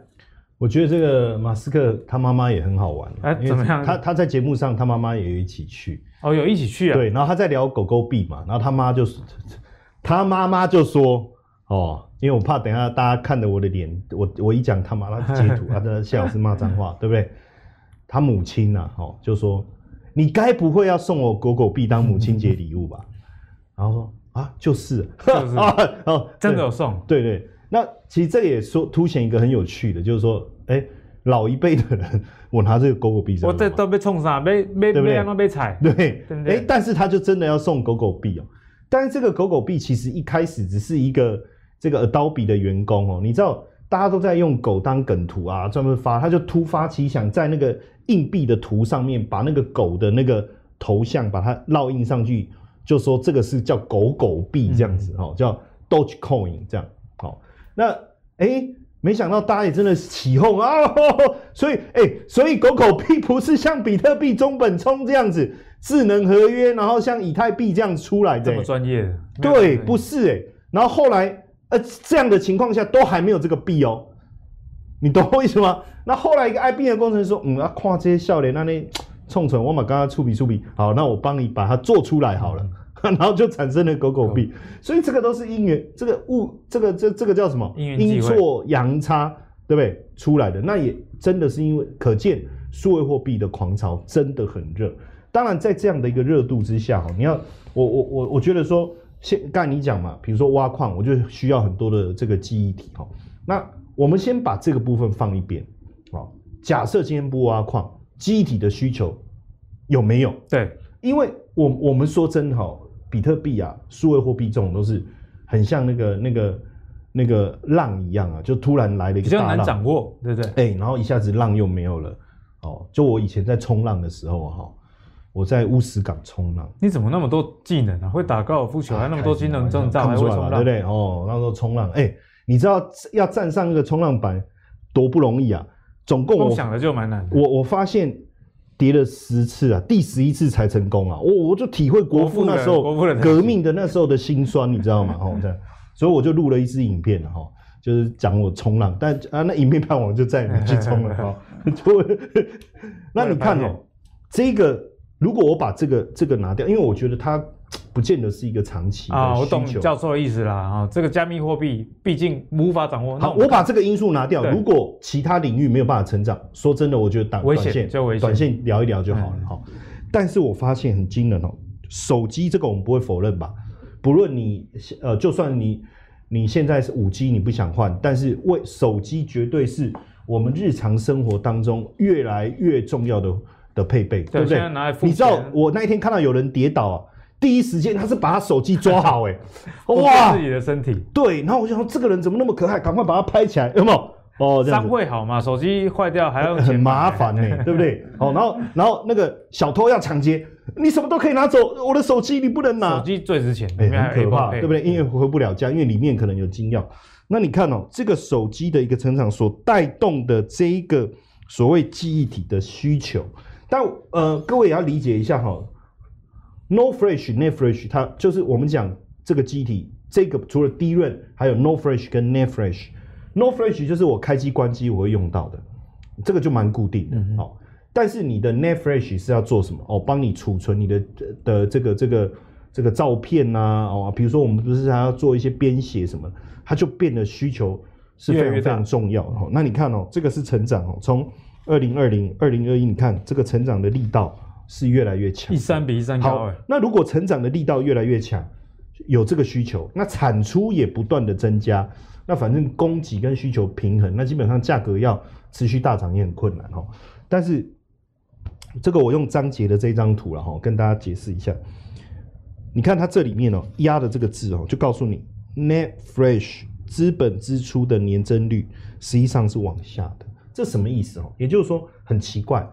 我觉得这个马斯克他妈妈也很好玩，哎，怎么样？他他在节目上，他妈妈也有一起去哦，有一起去啊。对，然后他在聊狗狗币嘛，然后他妈就是。他妈妈就说：“哦，因为我怕等一下大家看着我的脸，我我一讲他妈，他截图，他在谢老师骂脏话，对不对？他母亲呐、啊，哦，就说你该不会要送我狗狗币当母亲节礼物吧？然后说啊，就是，就是 哦，真的有送，对对，对。那其实这也说凸显一个很有趣的，就是说，哎、欸，老一辈的人，我拿这个狗狗币，我这都被冲啥？被被被被踩，对，哎、欸，但是他就真的要送狗狗币哦。”但是这个狗狗币其实一开始只是一个这个 Adobe 的员工哦，你知道大家都在用狗当梗图啊，专门发，他就突发奇想，在那个硬币的图上面把那个狗的那个头像把它烙印上去，就说这个是叫狗狗币这样子哈，嗯、叫 Dogecoin 这样。好，那哎、欸，没想到大家也真的起哄啊，所以哎、欸，所以狗狗币不是像比特币、中本聪这样子智能合约，然后像以太币这样出来的、欸，这么专业？对，不是哎、欸，然后后来。呃，这样的情况下都还没有这个币哦，你懂我意思吗？那后来一个 IBM 的工程师说，嗯，啊，跨这些笑脸，那你冲冲，我嘛刚刚触笔触笔，好，那我帮你把它做出来好了，然后就产生了狗狗币。所以这个都是因缘，这个物，这个这这个叫什么？阴错阳差，对不对？出来的那也真的是因为可见数位货币的狂潮真的很热。当然，在这样的一个热度之下，你要我我我我觉得说。先刚才你讲嘛，比如说挖矿，我就需要很多的这个记忆体哈。那我们先把这个部分放一边，假设今天不挖矿，记忆体的需求有没有？对，因为我我们说真好，比特币啊，数位货币这种都是很像那个那个那个浪一样啊，就突然来了一个大浪，比较难掌握，对不对？哎，然后一下子浪又没有了，哦，就我以前在冲浪的时候哈。我在乌石港冲浪，你怎么那么多技能啊？会打高尔夫球，还那么多技能证照，还会冲浪，对不对？哦，那时候冲浪，哎、欸，你知道要站上那个冲浪板多不容易啊！总共我想的就蛮难的。我我发现跌了十次啊，第十一次才成功啊！我我就体会国父那时候革命的那时候的辛酸，你知道吗？哦，这样，所以我就录了一支影片哈，就是讲我冲浪，但啊，那影片拍完我就再也没去冲了哈。就 那你看哦，这个。如果我把这个这个拿掉，因为我觉得它 不见得是一个长期的啊，我懂教授的意思啦啊，这个加密货币毕竟无法掌握。好，我把这个因素拿掉，如果其他领域没有办法成长，说真的，我觉得短短线短线聊一聊就好了哈。嗯、但是我发现很惊人哦，手机这个我们不会否认吧？不论你呃，就算你你现在是五 G 你不想换，但是为手机绝对是我们日常生活当中越来越重要的。的配备，对，对不对？你知道我那一天看到有人跌倒啊，第一时间他是把他手机抓好，哎，哇，自己的身体，对，然后我就说这个人怎么那么可爱，赶快把他拍起来，有没有？哦，伤会好嘛？手机坏掉还要很麻烦呢，对不对？哦，然后然后那个小偷要抢劫，你什么都可以拿走，我的手机你不能拿，手机最值钱，哎，很可怕，对不对？因为回不了家，因为里面可能有金钥。那你看哦，这个手机的一个成长所带动的这一个所谓记忆体的需求。但呃，各位也要理解一下哈，NOR Flash、NAND Flash，它就是我们讲这个机体，这个除了 DRAM，还有 NOR Flash 跟 NAND Flash。NOR Flash 就是我开机关机我会用到的，这个就蛮固定的。嗯、哦，但是你的 NAND Flash 是要做什么？哦，帮你储存你的的这个这个这个照片呐、啊，哦，比如说我们不是还要做一些编写什么，它就变得需求是非常非常重要。哦，那你看哦，这个是成长哦，从二零二零、二零二一，你看这个成长的力道是越来越强，一三比一三高。那如果成长的力道越来越强，有这个需求，那产出也不断的增加，那反正供给跟需求平衡，那基本上价格要持续大涨也很困难哦。但是这个我用张杰的这张图了哈，跟大家解释一下。你看它这里面哦压的这个字哦，就告诉你，Net Fresh 资本支出的年增率实际上是往下的。这什么意思哦？也就是说，很奇怪，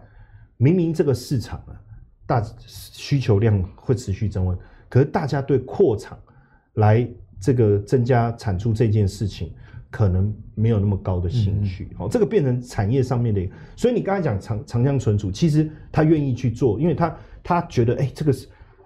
明明这个市场啊，大需求量会持续增温，可是大家对扩厂来这个增加产出这件事情，可能没有那么高的兴趣。哦、这个变成产业上面的，所以你刚才讲长长江存储，其实他愿意去做，因为他他觉得，哎，这个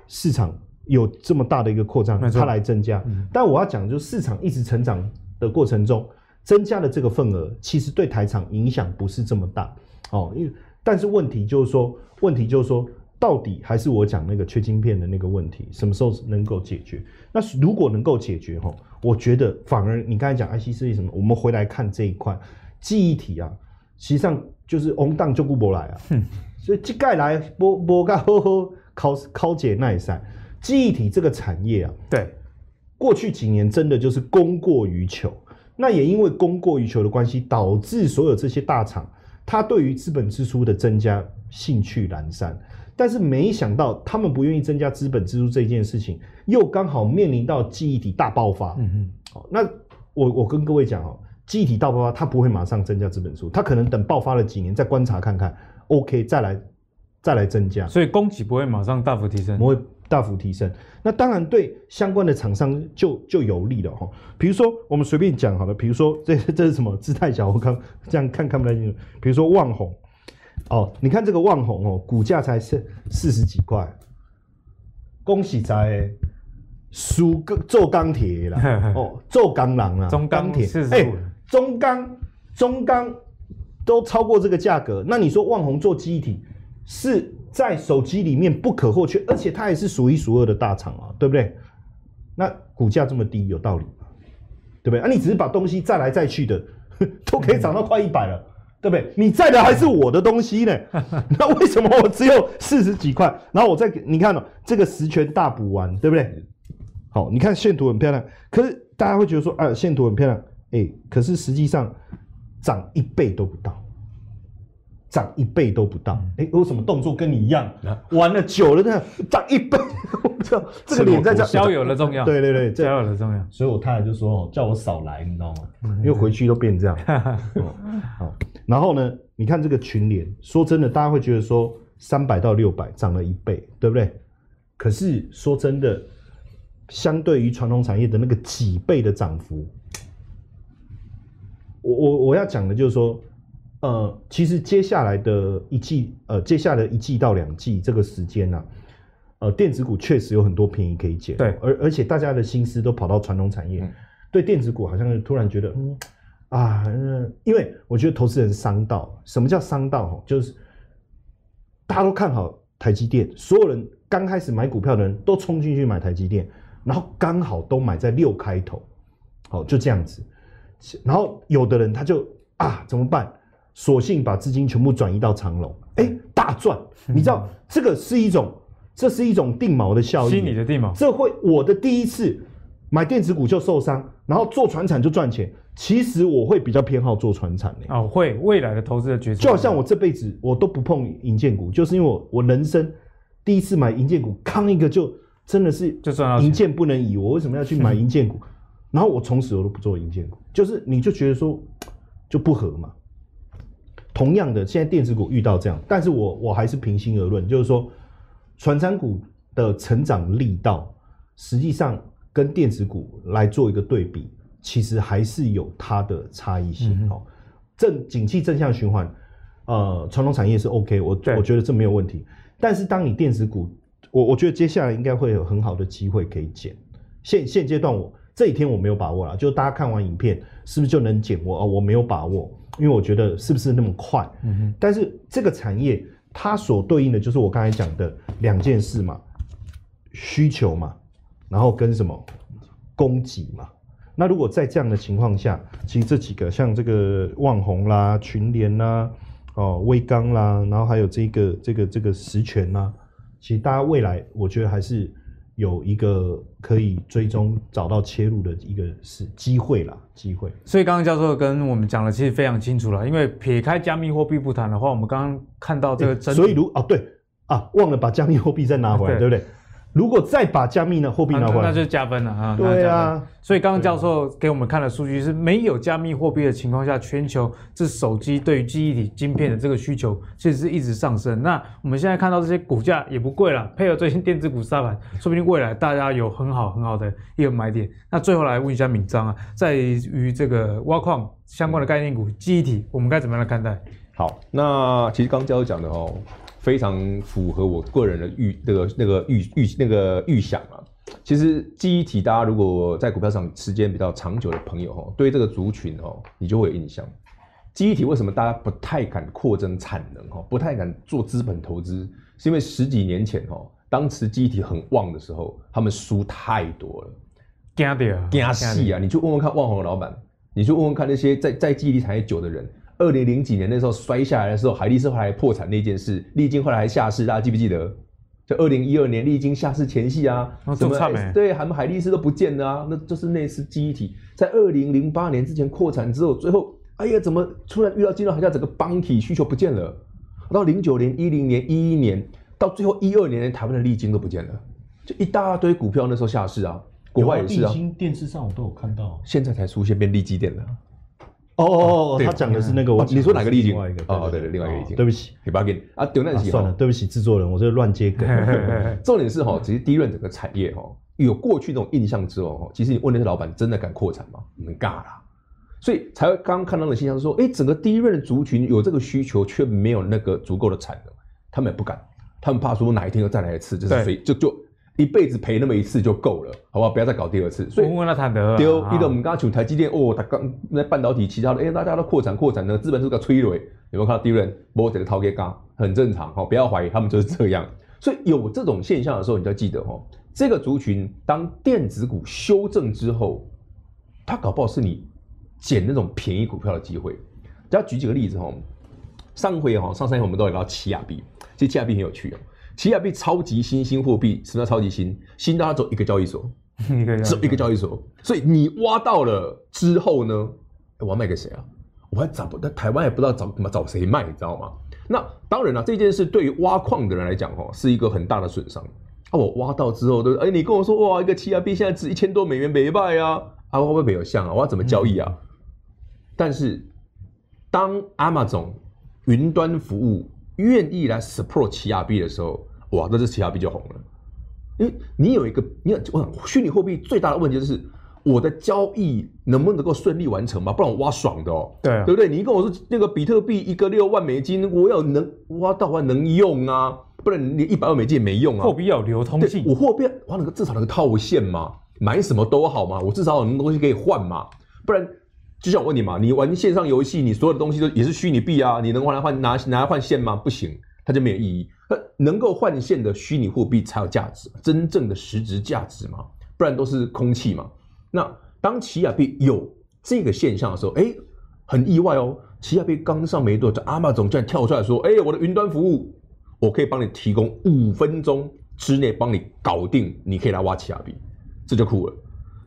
市场有这么大的一个扩张，他错来增加。嗯、但我要讲，就是市场一直成长的过程中。增加的这个份额，其实对台厂影响不是这么大哦。因为但是问题就是说，问题就是说，到底还是我讲那个缺晶片的那个问题，什么时候能够解决？那如果能够解决哈，我觉得反而你刚才讲 IC 设计什么，我们回来看这一块记忆体啊，实际上就是翁当就顾不来啊。哼所以这盖来波波盖呵呵考考解耐赛，记忆体这个产业啊，对，过去几年真的就是供过于求。那也因为供过于求的关系，导致所有这些大厂，它对于资本支出的增加兴趣阑珊。但是没想到，他们不愿意增加资本支出这件事情，又刚好面临到记忆体大爆发。嗯哼，好，那我我跟各位讲哦，记忆体大爆发，它不会马上增加资本数，它可能等爆发了几年再观察看看，OK 再来再来增加。所以供给不会马上大幅提升，不会大幅提升。那当然对相关的厂商就就有利了哈。比如说我们随便讲好了，比如说这这是什么？姿态小，我刚这样看看不太清楚。比如说旺宏，哦，你看这个旺宏哦，股价才是四十几块，恭喜在。输个做钢铁啦，哦，做钢狼啦，中钢铁，哎，中钢中钢都超过这个价格，那你说万宏做记忆体是在手机里面不可或缺，而且它也是数一数二的大厂啊，对不对？那股价这么低有道理吗？对不对？啊，你只是把东西载来载去的，都可以涨到快一百了，对不对？你在的还是我的东西呢，那为什么我只有四十几块？然后我再给你看哦，这个十全大补丸，对不对？好，你看线图很漂亮，可是大家会觉得说，啊，线图很漂亮，哎、欸，可是实际上涨一倍都不到，涨一倍都不到，哎、欸，为什么动作跟你一样？玩了久了呢，涨一倍，我操，这个脸在这，交友的重要，对对对，交友的重要，所以我太太就说，哦，叫我少来，你知道吗？因为回去都变这样。好，然后呢，你看这个群联，说真的，大家会觉得说，三百到六百涨了一倍，对不对？可是说真的。相对于传统产业的那个几倍的涨幅，我我我要讲的就是说，呃，其实接下来的一季，呃，接下来一季到两季这个时间呢、啊，呃，电子股确实有很多便宜可以捡。对，而而且大家的心思都跑到传统产业，嗯、对电子股好像突然觉得，嗯啊，因为我觉得投资人伤到，什么叫伤到？就是大家都看好台积电，所有人刚开始买股票的人都冲进去买台积电。然后刚好都买在六开头，好，就这样子。然后有的人他就啊怎么办？索性把资金全部转移到长隆，哎，大赚！你知道这个是一种，这是一种定锚的效应，心理的定锚。这会我的第一次买电子股就受伤，然后做船产就赚钱。其实我会比较偏好做船产的。哦，会未来的投资的决策，就好像我这辈子我都不碰银建股，就是因为我我人生第一次买银建股，扛一个就。真的是就赚到银建不能移，我为什么要去买银建股？然后我从此我都不做银建股，就是你就觉得说就不合嘛。同样的，现在电子股遇到这样，但是我我还是平心而论，就是说，传产股的成长力道，实际上跟电子股来做一个对比，其实还是有它的差异性哦。正景气正向循环，呃，传统产业是 OK，我我觉得这没有问题。但是当你电子股我我觉得接下来应该会有很好的机会可以捡。现现阶段我这几天我没有把握了，就大家看完影片是不是就能捡我？哦，我没有把握，因为我觉得是不是那么快？嗯哼。但是这个产业它所对应的就是我刚才讲的两件事嘛，需求嘛，然后跟什么供给嘛。那如果在这样的情况下，其实这几个像这个旺宏啦、群联啦、哦威刚啦，然后还有这个这个这个十銓啦。其实大家未来，我觉得还是有一个可以追踪、找到切入的一个是机会啦，机会。所以刚刚教授跟我们讲的其实非常清楚了，因为撇开加密货币不谈的话，我们刚刚看到这个真，所以如哦对啊，忘了把加密货币再拿回来，对，对不对？如果再把加密的货币拿回来，那就加分了啊！对啊，所以刚刚教授给我们看的数据是，没有加密货币的情况下，全球这手机对于记忆体晶片的这个需求其实是一直上升。那我们现在看到这些股价也不贵了，配合最近电子股杀盘，说不定未来大家有很好很好的一个买点。那最后来问一下敏章啊，在于这个挖矿相关的概念股记忆体，我们该怎么样来看待？好，那其实刚教授讲的哦。非常符合我个人的预那个那个预预那个预想啊。其实记忆体，大家如果在股票上时间比较长久的朋友哈，对这个族群哦，你就会有印象。记忆体为什么大家不太敢扩增产能哈，不太敢做资本投资？是因为十几年前哈，当时记忆体很旺的时候，他们输太多了，惊掉惊死啊！你去问问看旺宏的老板，你去问问看那些在在记忆体产业久的人。二零零几年那时候摔下来的时候，海力士后来破产那件事，力晶后来还下市，大家记不记得？就二零一二年力晶下市前夕啊，什么、欸？对，海海力士都不见了啊，那就是那次记忆体在二零零八年之前扩产之后，最后哎呀，怎么突然遇到金融海啸，整个邦体需求不见了？到零九年、一零年、一一年，到最后一二年，连台湾的力晶都不见了，就一大堆股票那时候下市啊，国外也是啊。电视上我都有看到，现在才出现变利基点了。哦哦哦，他讲的是那个，我你说哪个例子？另外一个哦，对对，另外一个例子。对不起，你不要给啊，丢那算了，对不起，制作人，我这乱接梗。重点是哈，其实第一轮整个产业哈，有过去那种印象之后哈，其实你问那些老板真的敢扩产吗？很尬啦。所以才会刚刚看到的现象是说，哎，整个第一轮的族群有这个需求，却没有那个足够的产能，他们也不敢，他们怕说哪一天又再来一次，就是非就就。一辈子赔那么一次就够了，好不好？不要再搞第二次。所以，丢一个我们刚刚讲台积电哦，他刚那半导体其他的，哎，大家都扩产扩产呢，资本是个催泪，有没有看到第一轮波这个掏给刚很正常哈，不要怀疑他们就是这样。所以有这种现象的时候，你就要记得哈，这个族群当电子股修正之后，它搞不好是你捡那种便宜股票的机会。只要举几个例子哈，上回哈上三回我们都有聊到奇亚币，其实奇亚币很有趣哦。奇亚币超级新兴货币，什么叫超级新？新到它走一个交易所，只有一个交易所。所以你挖到了之后呢，我要卖给谁啊？我还找不到，台湾也不知道找怎么找谁卖，你知道吗？那当然了，这件事对于挖矿的人来讲，哈，是一个很大的损伤。啊，我挖到之后，对，哎，你跟我说，哇，一个奇亚币现在值一千多美元，没卖啊？啊，会不会没有像啊？我要怎么交易啊？嗯、但是当 Amazon 云端服务。愿意来 support 奇亚币的时候，哇，那这奇亚币就红了。因为你有一个，你有我想虚拟货币最大的问题就是我的交易能不能够顺利完成嘛？不然我挖爽的哦，对、啊、对不对？你跟我说那个比特币一个六万美金，我要能挖到还能用啊，不然你一百万美金也没用啊。货币要流通性，我货币挖那个至少那个套现嘛，买什么都好嘛，我至少有那东西可以换嘛，不然。就像我问你嘛，你玩线上游戏，你所有的东西都也是虚拟币啊，你能换来换拿拿来换线吗？不行，它就没有意义。它，能够换线的虚拟货币才有价值，真正的实质价值嘛，不然都是空气嘛。那当奇亚币有这个现象的时候，哎，很意外哦，奇亚币刚上没多久，Amazon 居然跳出来说，哎，我的云端服务，我可以帮你提供五分钟之内帮你搞定，你可以来挖奇亚币，这就酷了。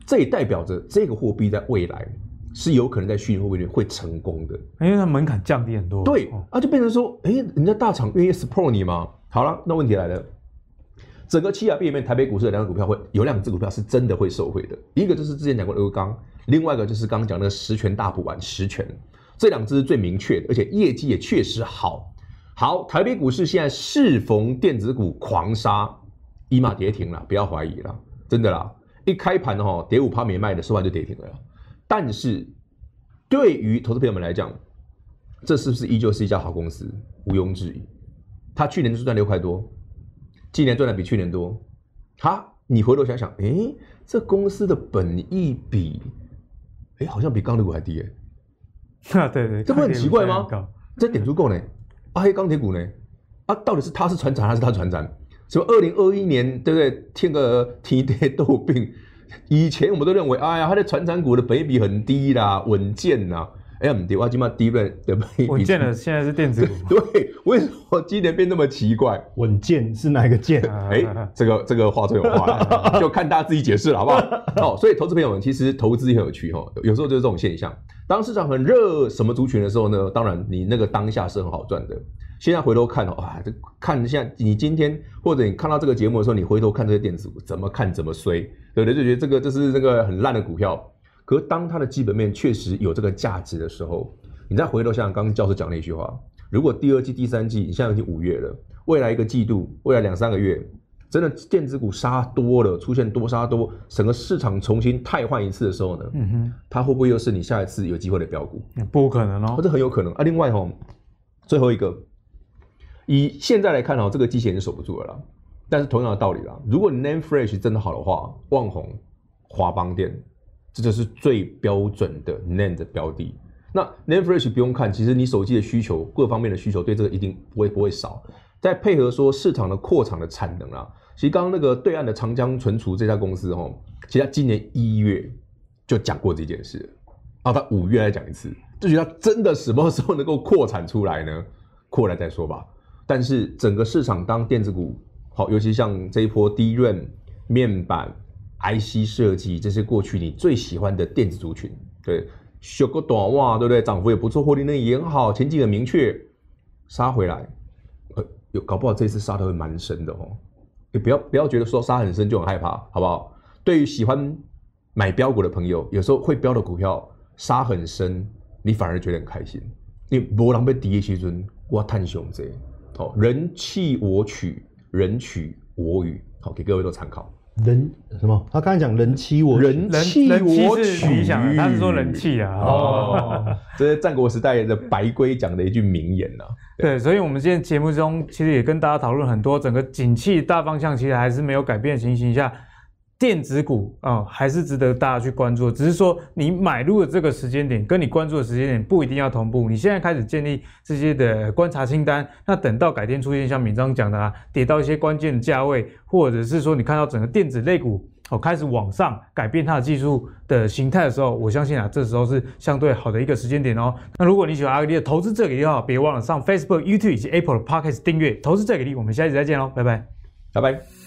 这也代表着这个货币在未来。是有可能在虚拟货币里面会成功的，因为它门槛降低很多。对，啊，就变成说，哎，人家大厂愿意 support 你吗？好了，那问题来了，整个七亚币里面，台北股市的两个股票会有两只股票是真的会受惠的，一个就是之前讲过的欧钢，另外一个就是刚刚讲那个十全大补丸十全，这两只是最明确的，而且业绩也确实好。好，台北股市现在适逢电子股狂杀，一码跌停了，不要怀疑了，真的啦，一开盘哦跌五趴没卖的，收盘就跌停了。但是，对于投资朋友们来讲，这是不是依旧是一家好公司？毋庸置疑。他去年就赚六块多，今年赚的比去年多。哈，你回头想想，诶，这公司的本益比，诶，好像比钢铁股还低诶。啊，对对，这不很奇怪吗？这点足够呢。啊，黑钢铁股呢？啊，到底是他是船长还是他船长？什么二零二一年，对不对？添个天地 豆病。以前我们都认为，哎呀，它的传产股的本益比很低啦，稳健呐。哎呀，不对，我今嘛低位的本益比稳健的，现在是电子股。对，为什么今年变那么奇怪？稳健是哪个健？哎，这个这个话最有话，就看大家自己解释了，好不好？哦，所以投资朋友们，其实投资很有趣哈，有时候就是这种现象。当市场很热，什么族群的时候呢？当然，你那个当下是很好赚的。现在回头看哦哇，这看一下你今天或者你看到这个节目的时候，你回头看这些电子股，怎么看怎么衰，对不对？就觉得这个这是这个很烂的股票。可是当它的基本面确实有这个价值的时候，你再回头想想刚刚教授讲那句话：如果第二季、第三季，你现在已经五月了，未来一个季度、未来两三个月，真的电子股杀多了，出现多杀多，整个市场重新汰换一次的时候呢？嗯哼，它会不会又是你下一次有机会的标股？不可能哦，这很有可能啊。另外哈，最后一个。以现在来看哦，这个机器人是守不住了啦。但是同样的道理啦，如果你 Name Flash 真的好的话，旺宏、华邦电，这就是最标准的 NAND 的标的。那 NAND Flash 不用看，其实你手机的需求，各方面的需求，对这个一定不会不会少。再配合说市场的扩产的产能啦，其实刚刚那个对岸的长江存储这家公司哦，其实他今年一月就讲过这件事，啊，他五月再讲一次，就觉得他真的什么时候能够扩产出来呢？扩来再说吧。但是整个市场当电子股好，尤其像这一波低润面板、IC 设计这些过去你最喜欢的电子族群，对，修个短袜，对不对？涨幅也不错，获利能力也好，前景很明确，杀回来，呃，有搞不好这次杀的会蛮深的哦。你不要不要觉得说杀很深就很害怕，好不好？对于喜欢买标股的朋友，有时候会标的股票杀很深，你反而觉得很开心。你没人被跌的时阵，我探熊这哦，人弃我取，人取我予，好，给各位做参考。人什么？他刚才讲人欺我，人气我取，他是说人气啊。哦，这是战国时代的白圭讲的一句名言呐。对，所以，我们今天节目中其实也跟大家讨论很多，整个景气大方向其实还是没有改变的情形下，电子股啊、还是值得大家去关注。只是说，你买入的这个时间点跟你关注的时间点不一定要同步。你现在开始建立这些的观察清单，那等到改天出现像闵漳讲的啊，跌到一些关键的价位，或者是说你看到整个电子类股哦开始往上改变它的技术的形态的时候，我相信啊，这时候是相对好的一个时间点哦。那如果你喜欢阿格力的投资这给力的话，别忘了上 Facebook、YouTube 以及 Apple 的 Podcast 订阅投资这给力。我们下期再见喽，拜拜，拜拜。